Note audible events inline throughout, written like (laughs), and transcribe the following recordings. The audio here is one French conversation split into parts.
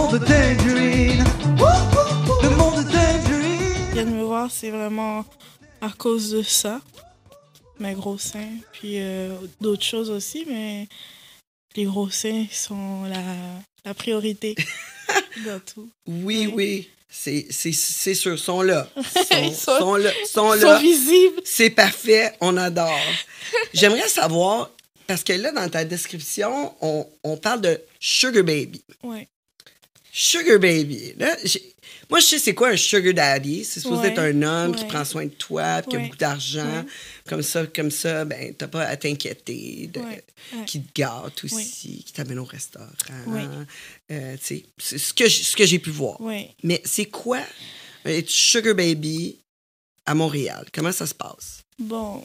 monde de Tangerine. Le monde de Tangerine. Viens de me voir, c'est vraiment à cause de ça. Mes gros seins, puis euh, d'autres choses aussi, mais les gros seins sont la, la priorité (laughs) dans tout. Oui, Oui. oui. C'est c'est- c'est sûr, sont là. (laughs) Sont, Ils sont- sont là. Sont Ils sont là. visibles. C'est parfait, on adore. (laughs) J'aimerais savoir, parce que là, dans ta description, on, on parle de Sugar Baby. Ouais. Sugar Baby. Là, moi, je sais c'est quoi un Sugar Daddy. C'est supposé Ouais, être un homme qui prend soin de toi, puis qui a beaucoup d'argent. Comme ça, comme ça, ben, t'as pas à t'inquiéter. de-. Qui te gâte aussi, qui t'amène au restaurant. Euh, c'est ce que ce que j'ai pu voir. Mais c'est quoi être Sugar Baby à Montréal? Comment ça se passe? Bon,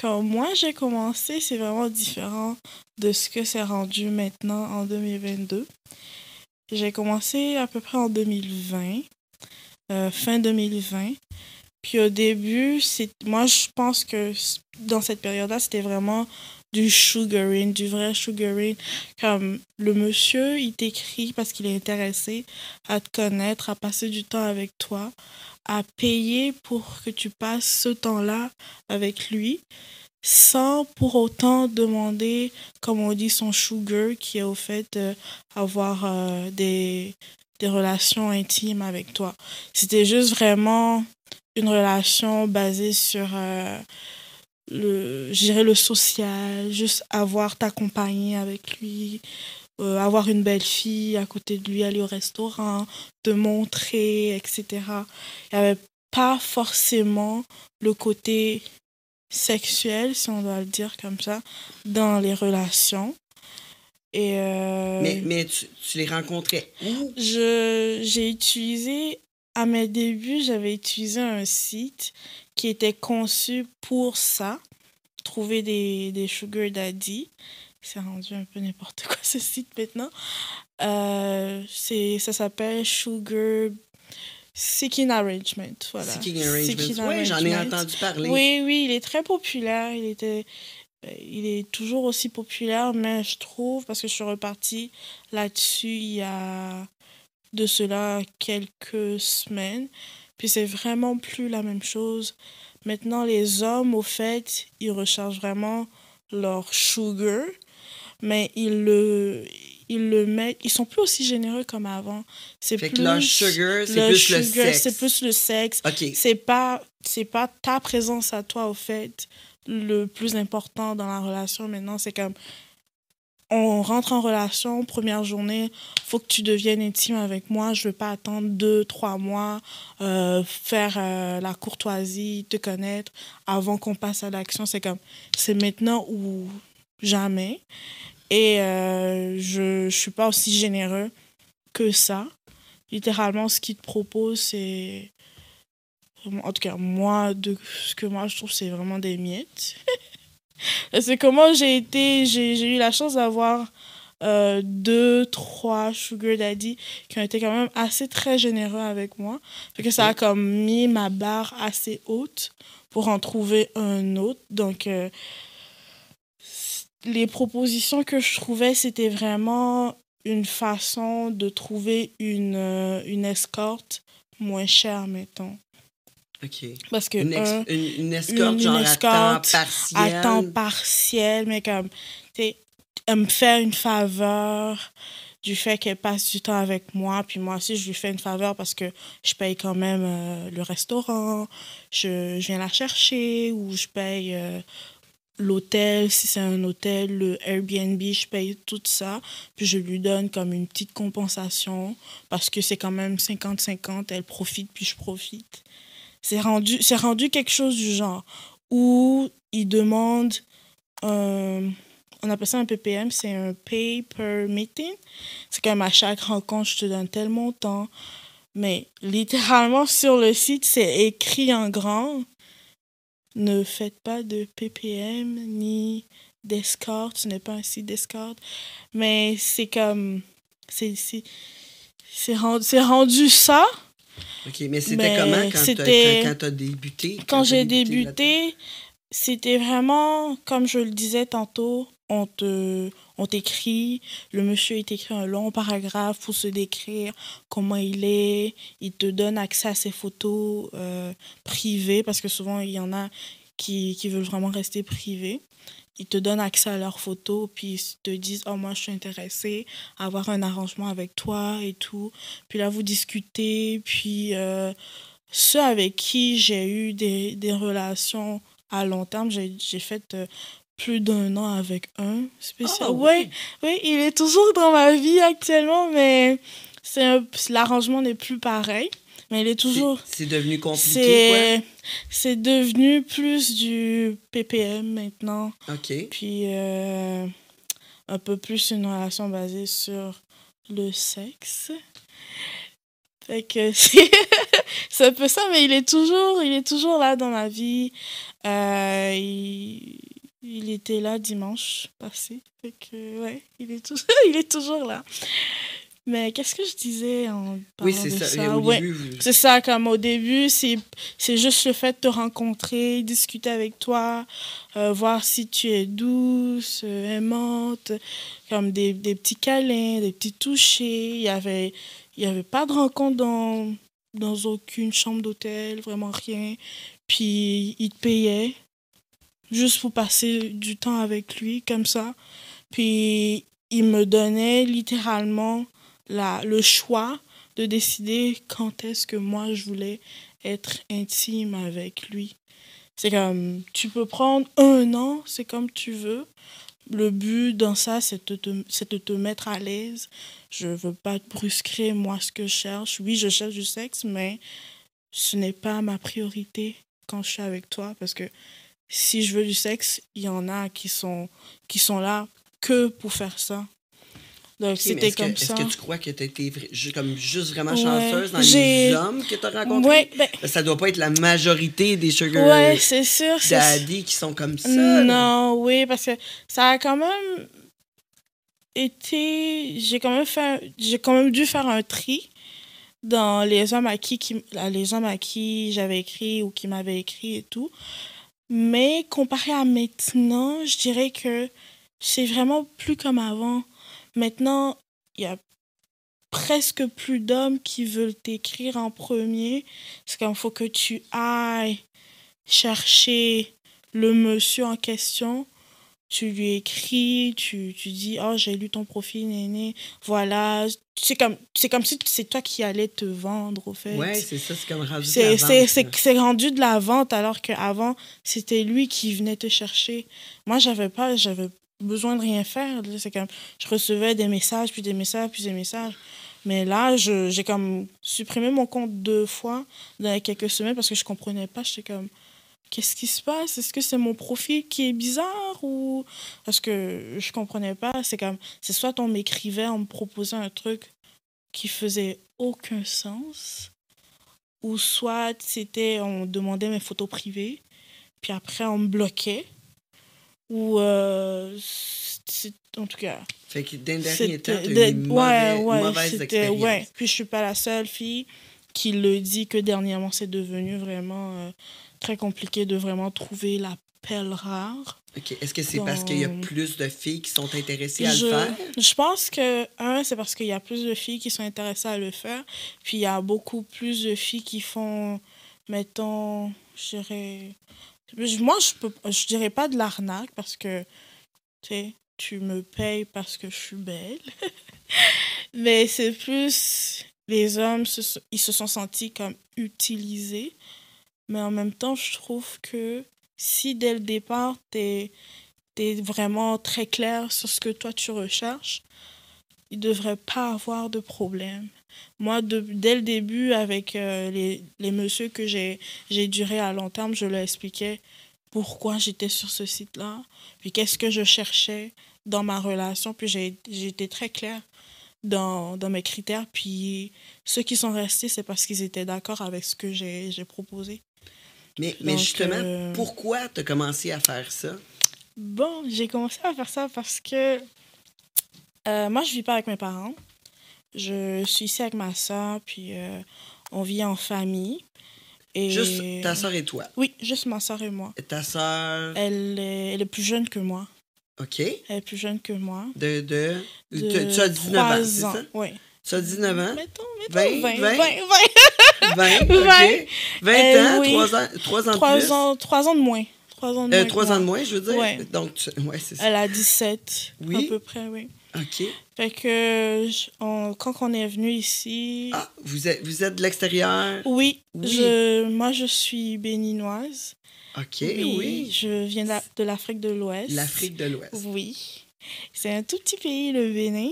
quand moi j'ai commencé, c'est vraiment différent de ce que c'est rendu maintenant en 2022. J'ai commencé à peu près en 2020, euh, fin 2020. Puis au début, c'est moi je pense que dans cette période-là, c'était vraiment du sugaring, du vrai sugaring. Comme le monsieur, il t'écrit parce qu'il est intéressé à te connaître, à passer du temps avec toi, à payer pour que tu passes ce temps-là avec lui, sans pour autant demander, comme on dit, son sugar, qui est au fait euh, avoir euh, des, des relations intimes avec toi. C'était juste vraiment une relation basée sur euh, le, dirais le social, juste avoir ta compagnie avec lui, euh, avoir une belle fille à côté de lui, aller au restaurant, te montrer, etc. Il n'y avait pas forcément le côté sexuel, si on doit le dire comme ça, dans les relations. Et euh, Mais, mais tu, tu les rencontrais où? j'ai utilisé à mes débuts, j'avais utilisé un site qui était conçu pour ça, trouver des, des sugar daddy. C'est rendu un peu n'importe quoi (laughs) ce site maintenant. Euh, c'est ça s'appelle Sugar Seeking Arrangement. Voilà. Seeking Arrangements. Seeking Oui, j'en ai Arrangement. entendu parler. Oui, oui, il est très populaire. Il était, euh, il est toujours aussi populaire, mais je trouve, parce que je suis repartie là-dessus il y a de cela quelques semaines, puis c'est vraiment plus la même chose. Maintenant, les hommes, au fait, ils recherchent vraiment leur sugar, mais ils le, ils le mettent, ils sont plus aussi généreux comme avant. C'est plus que leur sugar, c'est le plus le sexe. C'est plus le sexe OK. c'est pas c'est pas ta présence à toi au fait le plus important dans la relation maintenant c'est comme on rentre en relation première journée faut que tu deviennes intime avec moi je veux pas attendre deux trois mois euh, faire euh, la courtoisie te connaître avant qu'on passe à l'action c'est comme c'est maintenant ou jamais et euh, je je suis pas aussi généreux que ça littéralement ce qu'ils te proposent c'est en tout cas, moi, de ce que moi je trouve, c'est vraiment des miettes. (laughs) c'est comment j'ai été, j'ai j'ai eu la chance d'avoir euh, deux, trois sugar daddy qui ont été quand même assez très généreux avec moi. Fait que ça a comme mis ma barre assez haute pour en trouver un autre. Donc, euh, les propositions que je trouvais, c'était vraiment une façon de trouver une, euh, une escorte moins chère, mettons. OK. Parce que Une, ex- un, une, une escorte, une genre à temps partiel? à temps partiel, mais comme, tu sais, elle me fait une faveur du fait qu'elle passe du temps avec moi, puis moi aussi, je lui fais une faveur parce que je paye quand même euh, le restaurant, je, je viens la chercher, ou je paye euh, l'hôtel, si c'est un hôtel, le Airbnb, je paye tout ça, puis je lui donne comme une petite compensation parce que c'est quand même 50-50, elle profite, puis je profite. C'est rendu, c'est rendu quelque chose du genre où il demande, euh, on appelle ça un PPM, c'est un pay per meeting. C'est comme à chaque rencontre, je te donne tel montant. Mais littéralement sur le site, c'est écrit en grand. Ne faites pas de PPM ni d'escorte. Ce n'est pas un site d'escorte. Mais c'est comme. C'est, c'est, c'est rendu, c'est rendu ça. OK, mais c'était Mais comment quand t'as, c'était- quand, quand t'as débuté? Quand j'ai débuté, c'était vraiment, comme je le disais tantôt, on te, on t'écrit, le monsieur il t'écrit un long paragraphe pour se décrire comment il est, il te donne accès à ses photos euh, privées parce que souvent il y en a qui, qui veulent vraiment rester privés. Ils te donnent accès à leurs photos, puis ils te disent Oh, moi, je suis intéressée à avoir un arrangement avec toi et tout. Puis là, vous discutez. Puis euh, ceux avec qui j'ai eu des, des relations à long terme, j'ai fait euh, plus d'un an avec un spécial. Ah, ouais, oui, il est toujours dans ma vie actuellement, mais c'est l'arrangement n'est plus pareil. Mais il est toujours. C'est devenu compliqué, C'est c'est devenu plus du PPM maintenant. OK. Puis euh, un peu plus une relation basée sur le sexe. Fait que (laughs) c'est c'est un peu ça, mais il est toujours, il est toujours là dans ma vie. Euh, il, il était là dimanche passé. Fait que, ouais, il est, toujours, (laughs) il est toujours là. Mais qu'est-ce que je disais en Oui, parlant c'est de ça. Ouais. vous- C'est ça, comme au début, c'est c'est juste le fait de te rencontrer, discuter avec toi, euh, voir si tu es douce, euh, aimante, comme des, des petits câlins, des petits touchés. Il y avait, il y avait pas de rencontre dans, dans aucune chambre d'hôtel, vraiment rien. Puis il te payait juste pour passer du temps avec lui, comme ça. Puis il me donnait littéralement la, le choix de décider quand est-ce que moi je voulais être intime avec lui. C'est comme, tu peux prendre un an, c'est comme tu veux. Le but dans ça, c'est de te, c'est de te mettre à l'aise. Je veux pas te brusquer, moi, ce que je cherche. Oui, je cherche du sexe, mais ce n'est pas ma priorité quand je suis avec toi. Parce que si je veux du sexe, il y en a qui sont, qui sont là que pour faire ça. Donc, c'était est-ce que- comme Est-ce ça. que tu crois que tu été comme juste vraiment Ouais. chanceuse dans les hommes que tu as rencontrés? Ouais, ben, Ça doit pas être la majorité des sugar ouais, c'est sûr. daddy qui sont comme ça. là. Non, oui, parce que ça a quand même été. J'ai quand même fait. J'ai quand même dû faire un tri dans les hommes à qui, qui les hommes à qui j'avais écrit ou qui m'avaient écrit et tout. Mais comparé à maintenant, je dirais que c'est vraiment plus comme avant. Maintenant, il y a presque plus d'hommes qui veulent t'écrire en premier. C'est comme faut que tu ailles chercher le monsieur en question. Tu lui écris, tu, tu dis Oh, j'ai lu ton profil, néné. Voilà. C'est comme, c'est comme si c'est toi qui allais te vendre, au fait. Ouais, c'est ça, c'est comme rendu de la C'est vente, c'est- rendu de la vente alors qu'avant, c'était lui qui venait te chercher. Moi, j'avais pas, j'avais besoin de rien faire. C'est comme, je recevais des messages, puis des messages, puis des messages. Mais là, je- j'ai comme supprimé mon compte deux fois dans quelques semaines parce que je comprenais pas. J'étais comme, qu'est-ce qui se passe? Est-ce que c'est mon profil qui est bizarre ou... Parce que je comprenais pas? C'est comme, c'est soit on m'écrivait en me proposant un truc qui faisait aucun sens ou soit c'était on demandait mes photos privées puis après on me bloquait ou euh, en tout cas Fait que d'un dernier temps, as eu une ouais mauvaise, ouais mauvaise expérience. ouais puis je suis pas la seule fille qui le dit que dernièrement c'est devenu vraiment euh, très compliqué de vraiment trouver la pelle rare Ok, Est-ce que c'est parce qu'il y a plus de filles qui sont intéressées à je, le faire? je pense que, un, c'est parce qu'il y a plus de filles qui sont intéressées à le faire. Puis il y a beaucoup plus de filles qui font, mettons, je dirais. Moi, je peux je dirais pas de l'arnaque parce que, tu sais, tu me payes parce que je suis belle. (laughs) Mais c'est plus. Les hommes, se ils se sont sentis comme utilisés. Mais en même temps, je trouve que si dès le départ, t'es es vraiment très clair sur ce que toi tu recherches, il ne devrait pas avoir de problème. Moi, dès le début, avec euh, les, les messieurs que j'ai duré à long terme, je leur expliquais pourquoi j'étais sur ce site-là, puis qu'est-ce que je cherchais dans ma relation, puis j'ai été très claire dans, dans mes critères, puis ceux qui sont restés, c'est parce qu'ils étaient d'accord avec ce que j'ai proposé. Mais, mais justement, euh, pourquoi tu as commencé à faire ça? Bon, j'ai commencé à faire ça parce que euh, moi, je vis pas avec mes parents. Je suis ici avec ma soeur, puis euh, on vit en famille. Et... Juste ta soeur et toi? Oui, juste ma soeur et moi. Ta soeur, Elle est, elle est plus jeune que moi. OK. Elle est plus jeune que moi. De. de, De tu, tu as 19 ans, c'est ça? Oui. Tu as 19 ans? Mettons, mettons 20, 20, vingt? 20, 20, (laughs) OK. Vingt. 20 Euh, ans, oui. 3 ans, 3 ans de 3 plus? ans, 3 ans de moins. 3 ans de Euh, moins. que 3 moi. ans de moins, je veux dire? Ouais. Donc, tu- ouais, c'est ça. Elle a 17, Oui. à peu près, oui. OK. Fait que je- on- quand on est venu ici, Ah, vous êtes, vous êtes de l'extérieur? oui, Oui. Je, moi je suis béninoise. OK, oui, oui. Je viens de la- de l'Afrique de l'Ouest. L'Afrique de l'Ouest. Oui. C'est un tout petit pays, le Bénin.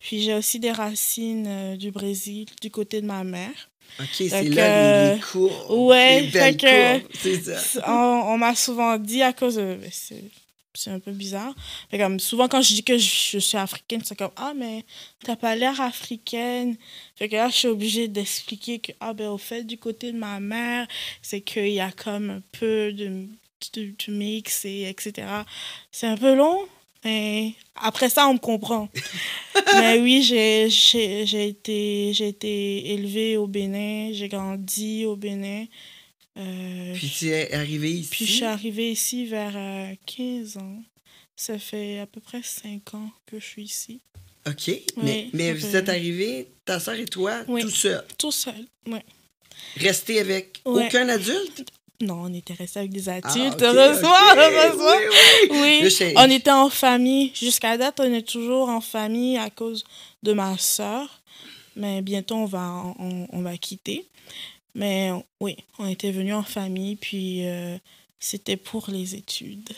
Puis j'ai aussi des racines euh, du Brésil, du côté de ma mère. OK, c'est là que- les, courbes. Ouais, les belles fait que- courbes, c'est ça. on on m'a souvent dit à cause de. C'est c'est un peu bizarre. Mais comme souvent, quand je dis que je, je suis africaine, c'est comme Ah, mais t'as pas l'air africaine. Fait que là, je suis obligée d'expliquer que, ah, ben, au fait, du côté de ma mère, c'est qu'il y a comme un peu de, de, de mix, et etc. C'est un peu long, mais après ça, on me comprend. (laughs) mais oui, j'ai j'ai- j'ai été, j'ai été élevée au Bénin, j'ai grandi au Bénin. Euh, Puis tu es arrivé ici? puis je suis arrivée ici vers euh, 15 ans. Ça fait à peu près 5 ans que je suis ici. OK, mais, mais vous fait- êtes arrivé, ta soeur et toi, Oui. tout seul? Tout seul, ouais. Resté avec Ouais. aucun adulte? Non, on était restés avec des Ah, adultes, heureusement, heureusement. Oui, oui. Oui, on était en famille. Jusqu'à date, on est toujours en famille à cause de ma soeur. Mais bientôt, on va, on, on va quitter. Mais oui, on était venus en famille, puis euh, c'était pour les études.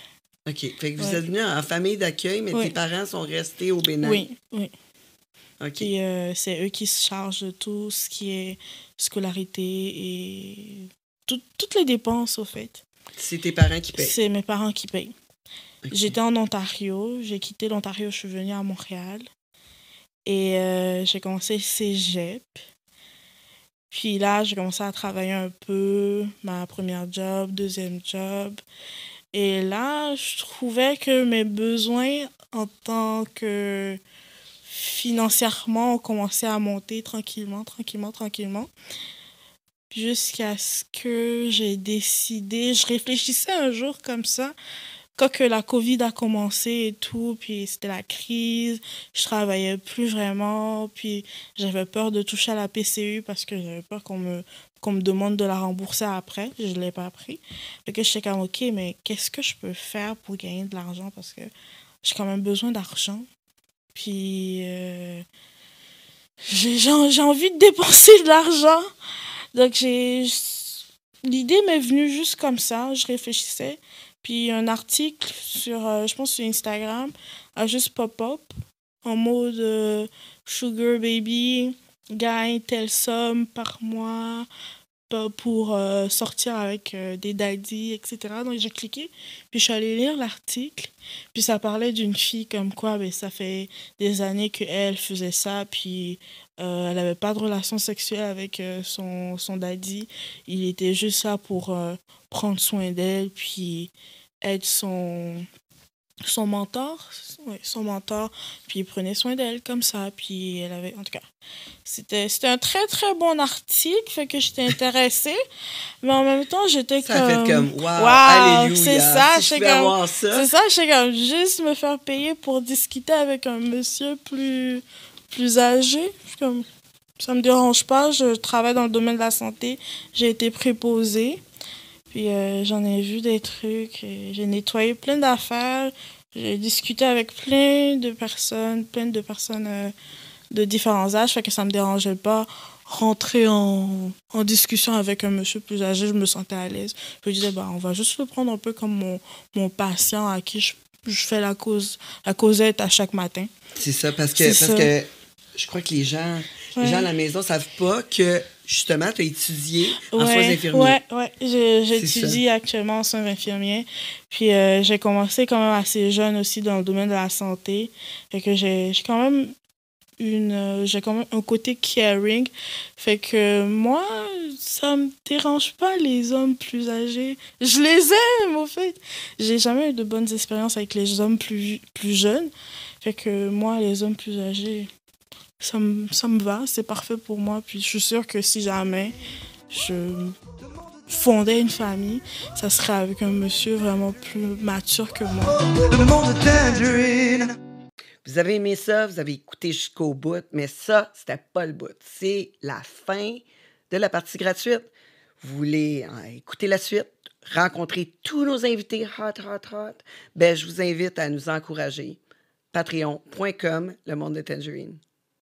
OK, fait que vous Ouais. êtes venu en famille d'accueil, mais Oui. tes parents sont restés au Bénin. Oui, oui. OK. Puis euh, c'est eux qui se chargent de tout ce qui est scolarité et tout- toutes les dépenses, au fait. C'est tes parents qui payent. C'est mes parents qui payent. J'étais en Ontario, j'ai quitté l'Ontario, je suis venue à Montréal. Et euh, j'ai commencé cégep. Puis là, j'ai commencé à travailler un peu, ma première job, deuxième job. Et là, je trouvais que mes besoins en tant que financièrement ont commencé à monter tranquillement, tranquillement, tranquillement. Jusqu'à ce que j'ai décidé, je réfléchissais un jour comme ça, quand que la COVID a commencé et tout, puis c'était la crise, je travaillais plus vraiment, puis j'avais peur de toucher à la PCU parce que j'avais peur qu'on me, qu'on me demande de la rembourser après, je ne l'ai pas pris. Fait que j'étais comme, ok, mais qu'est-ce que je peux faire pour gagner de l'argent? Parce que j'ai quand même besoin d'argent. Puis euh, j'ai j'ai envie de dépenser de l'argent. Donc j'ai l'idée m'est venue juste comme ça, je réfléchissais. Puis un article sur, euh, je pense sur Instagram, a juste pop-up en mode euh, Sugar Baby gagne telle somme par mois pour euh, sortir avec euh, des daddies, etc. Donc j'ai cliqué, puis je suis allée lire l'article, puis ça parlait d'une fille comme quoi ben, ça fait des années qu'elle faisait ça, puis euh, elle n'avait pas de relation sexuelle avec son, son daddy. Il était juste là pour prendre soin d'elle, puis être son, son mentor. Ouais, son mentor. Puis il prenait soin d'elle comme ça. Puis elle avait. En tout cas, c'était c'était un très très bon article, fait que j'étais intéressée. (laughs) mais en même temps, j'étais Ça comme. fait comme, wow, Wow, c'est ça, si comme- ça. C'est ça, je sais comme juste me faire payer pour discuter avec un monsieur plus, plus âgé. Comme, ça me dérange pas, je travaille dans le domaine de la santé, j'ai été préposée. Puis euh, j'en ai vu des trucs, et j'ai nettoyé plein d'affaires, j'ai discuté avec plein de personnes, plein de personnes euh, de différents âges, fait que ça me dérangeait pas rentrer en, en discussion avec un monsieur plus âgé, je me sentais à l'aise. Je me disais, bah, on va juste le prendre un peu comme mon, mon patient à qui je, je fais la, cause, la causette à chaque matin. C'est ça, parce que, parce ça. que je crois que les gens, les gens à la maison savent pas que, justement, tu as étudié en soins infirmiers. ouais, ouais. J'étudie actuellement en soins infirmiers. Puis euh, j'ai commencé quand même assez jeune aussi dans le domaine de la santé. Fait que j'ai j'ai quand même une euh, j'ai quand même un côté caring. Fait que moi, ça me dérange pas les hommes plus âgés. Je les aime, au fait. J'ai jamais eu de bonnes expériences avec les hommes plus, plus jeunes. Fait que moi, les hommes plus âgés, ça me, ça me va, c'est parfait pour moi. Puis je suis sûre que si jamais je fondais une famille, ça serait avec un monsieur vraiment plus mature que moi. Le monde de Tangerine. Vous avez aimé ça, vous avez écouté jusqu'au bout, mais ça, c'était pas le bout. C'est la fin de la partie gratuite. Vous voulez euh, écouter la suite, rencontrer tous nos invités hot, hot, hot, ben, je vous invite à nous encourager. Patreon.com, le monde de Tangerine.